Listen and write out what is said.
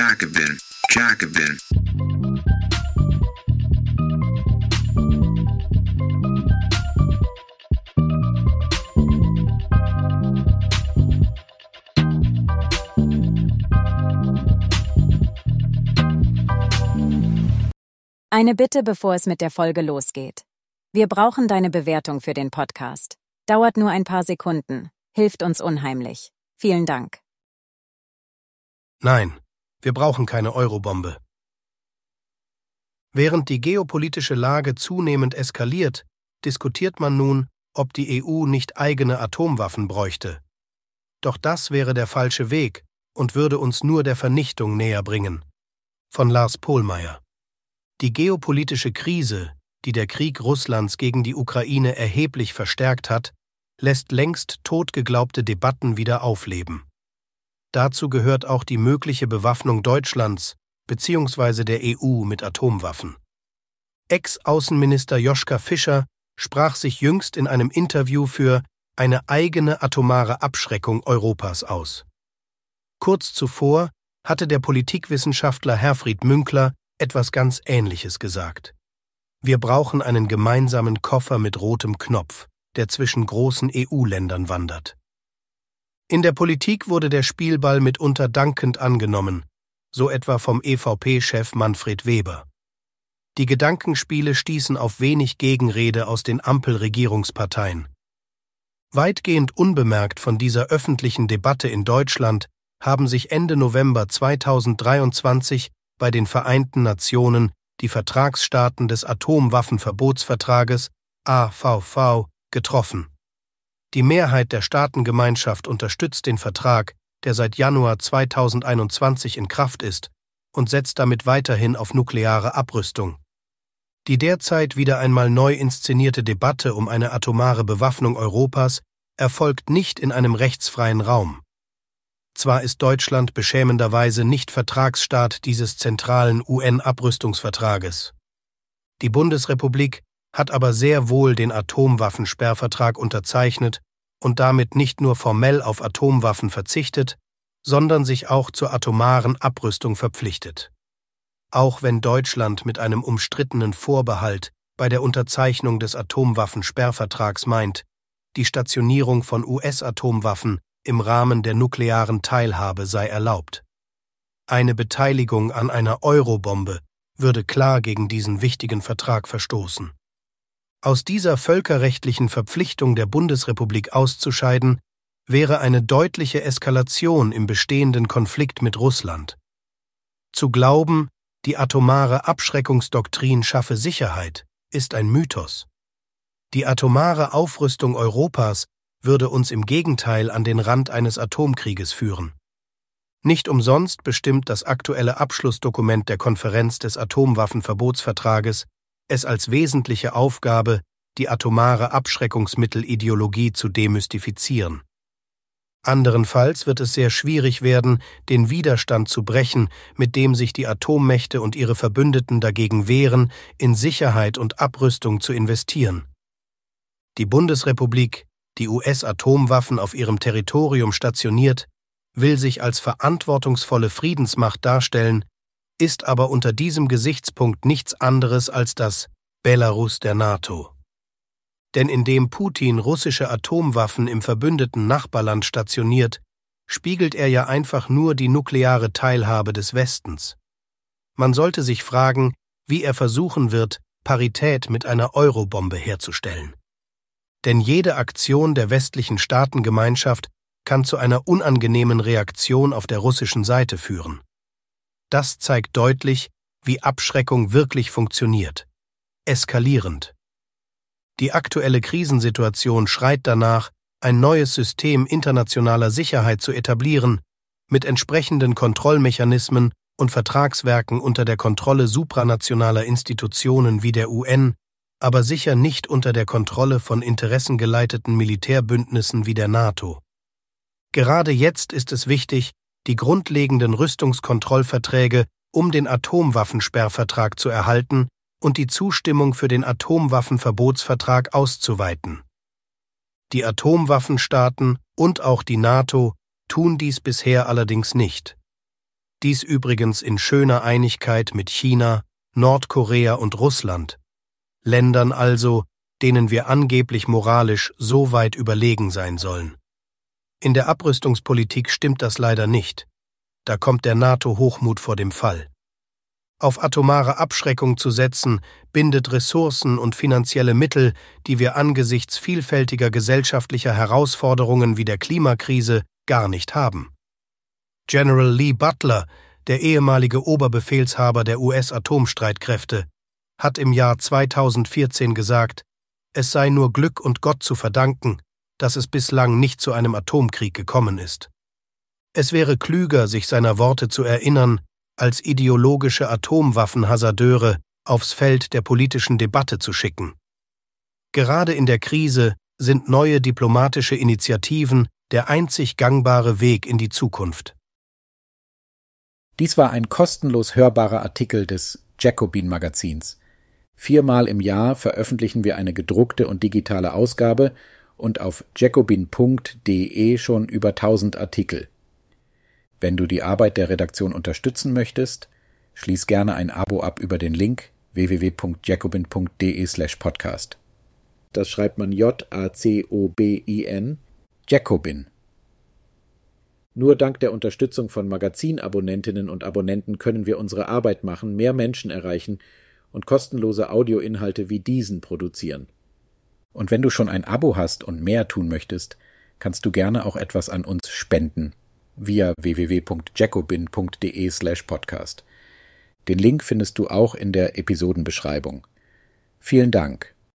Jacobin, Jacobin. Eine Bitte, bevor es mit der Folge losgeht. Wir brauchen deine Bewertung für den Podcast. Dauert nur ein paar Sekunden, hilft uns unheimlich. Vielen Dank. Nein, wir brauchen keine Eurobombe. Während die geopolitische Lage zunehmend eskaliert, diskutiert man nun, ob die EU nicht eigene Atomwaffen bräuchte. Doch das wäre der falsche Weg und würde uns nur der Vernichtung näher bringen. Von Lars Pohlmeier die geopolitische Krise, die der Krieg Russlands gegen die Ukraine erheblich verstärkt hat, lässt längst totgeglaubte Debatten wieder aufleben. Dazu gehört auch die mögliche Bewaffnung Deutschlands bzw. der EU mit Atomwaffen. Ex-Außenminister Joschka Fischer sprach sich jüngst in einem Interview für eine eigene atomare Abschreckung Europas aus. Kurz zuvor hatte der Politikwissenschaftler Herfried Münkler etwas ganz Ähnliches gesagt. Wir brauchen einen gemeinsamen Koffer mit rotem Knopf, der zwischen großen EU-Ländern wandert. In der Politik wurde der Spielball mitunter dankend angenommen, so etwa vom EVP-Chef Manfred Weber. Die Gedankenspiele stießen auf wenig Gegenrede aus den Ampelregierungsparteien. Weitgehend unbemerkt von dieser öffentlichen Debatte in Deutschland haben sich Ende November 2023 bei den Vereinten Nationen die Vertragsstaaten des Atomwaffenverbotsvertrages AVV getroffen. Die Mehrheit der Staatengemeinschaft unterstützt den Vertrag, der seit Januar 2021 in Kraft ist, und setzt damit weiterhin auf nukleare Abrüstung. Die derzeit wieder einmal neu inszenierte Debatte um eine atomare Bewaffnung Europas erfolgt nicht in einem rechtsfreien Raum. Zwar ist Deutschland beschämenderweise nicht Vertragsstaat dieses zentralen UN-Abrüstungsvertrages. Die Bundesrepublik hat aber sehr wohl den Atomwaffensperrvertrag unterzeichnet und damit nicht nur formell auf Atomwaffen verzichtet, sondern sich auch zur atomaren Abrüstung verpflichtet. Auch wenn Deutschland mit einem umstrittenen Vorbehalt bei der Unterzeichnung des Atomwaffensperrvertrags meint, die Stationierung von US-Atomwaffen im Rahmen der nuklearen Teilhabe sei erlaubt. Eine Beteiligung an einer Eurobombe würde klar gegen diesen wichtigen Vertrag verstoßen. Aus dieser völkerrechtlichen Verpflichtung der Bundesrepublik auszuscheiden, wäre eine deutliche Eskalation im bestehenden Konflikt mit Russland. Zu glauben, die atomare Abschreckungsdoktrin schaffe Sicherheit, ist ein Mythos. Die atomare Aufrüstung Europas würde uns im Gegenteil an den Rand eines Atomkrieges führen. Nicht umsonst bestimmt das aktuelle Abschlussdokument der Konferenz des Atomwaffenverbotsvertrages es als wesentliche Aufgabe, die atomare Abschreckungsmittelideologie zu demystifizieren. Anderenfalls wird es sehr schwierig werden, den Widerstand zu brechen, mit dem sich die Atommächte und ihre Verbündeten dagegen wehren, in Sicherheit und Abrüstung zu investieren. Die Bundesrepublik die US-Atomwaffen auf ihrem Territorium stationiert, will sich als verantwortungsvolle Friedensmacht darstellen, ist aber unter diesem Gesichtspunkt nichts anderes als das Belarus der NATO. Denn indem Putin russische Atomwaffen im verbündeten Nachbarland stationiert, spiegelt er ja einfach nur die nukleare Teilhabe des Westens. Man sollte sich fragen, wie er versuchen wird, Parität mit einer Eurobombe herzustellen denn jede Aktion der westlichen Staatengemeinschaft kann zu einer unangenehmen Reaktion auf der russischen Seite führen. Das zeigt deutlich, wie Abschreckung wirklich funktioniert. Eskalierend. Die aktuelle Krisensituation schreit danach, ein neues System internationaler Sicherheit zu etablieren, mit entsprechenden Kontrollmechanismen und Vertragswerken unter der Kontrolle supranationaler Institutionen wie der UN, aber sicher nicht unter der Kontrolle von interessengeleiteten Militärbündnissen wie der NATO. Gerade jetzt ist es wichtig, die grundlegenden Rüstungskontrollverträge um den Atomwaffensperrvertrag zu erhalten und die Zustimmung für den Atomwaffenverbotsvertrag auszuweiten. Die Atomwaffenstaaten und auch die NATO tun dies bisher allerdings nicht. Dies übrigens in schöner Einigkeit mit China, Nordkorea und Russland, Ländern also, denen wir angeblich moralisch so weit überlegen sein sollen. In der Abrüstungspolitik stimmt das leider nicht. Da kommt der NATO-Hochmut vor dem Fall. Auf atomare Abschreckung zu setzen, bindet Ressourcen und finanzielle Mittel, die wir angesichts vielfältiger gesellschaftlicher Herausforderungen wie der Klimakrise gar nicht haben. General Lee Butler, der ehemalige Oberbefehlshaber der US-Atomstreitkräfte, hat im Jahr 2014 gesagt, es sei nur Glück und Gott zu verdanken, dass es bislang nicht zu einem Atomkrieg gekommen ist. Es wäre klüger, sich seiner Worte zu erinnern, als ideologische Atomwaffenhasardeure aufs Feld der politischen Debatte zu schicken. Gerade in der Krise sind neue diplomatische Initiativen der einzig gangbare Weg in die Zukunft. Dies war ein kostenlos hörbarer Artikel des Jacobin Magazins. Viermal im Jahr veröffentlichen wir eine gedruckte und digitale Ausgabe und auf jacobin.de schon über 1000 Artikel. Wenn du die Arbeit der Redaktion unterstützen möchtest, schließ gerne ein Abo ab über den Link www.jacobin.de/podcast. Das schreibt man J-A-C-O-B-I-N, Jacobin. Nur dank der Unterstützung von Magazinabonnentinnen und Abonnenten können wir unsere Arbeit machen, mehr Menschen erreichen und kostenlose Audioinhalte wie diesen produzieren. Und wenn du schon ein Abo hast und mehr tun möchtest, kannst du gerne auch etwas an uns spenden via www.jacobin.de slash podcast. Den Link findest du auch in der Episodenbeschreibung. Vielen Dank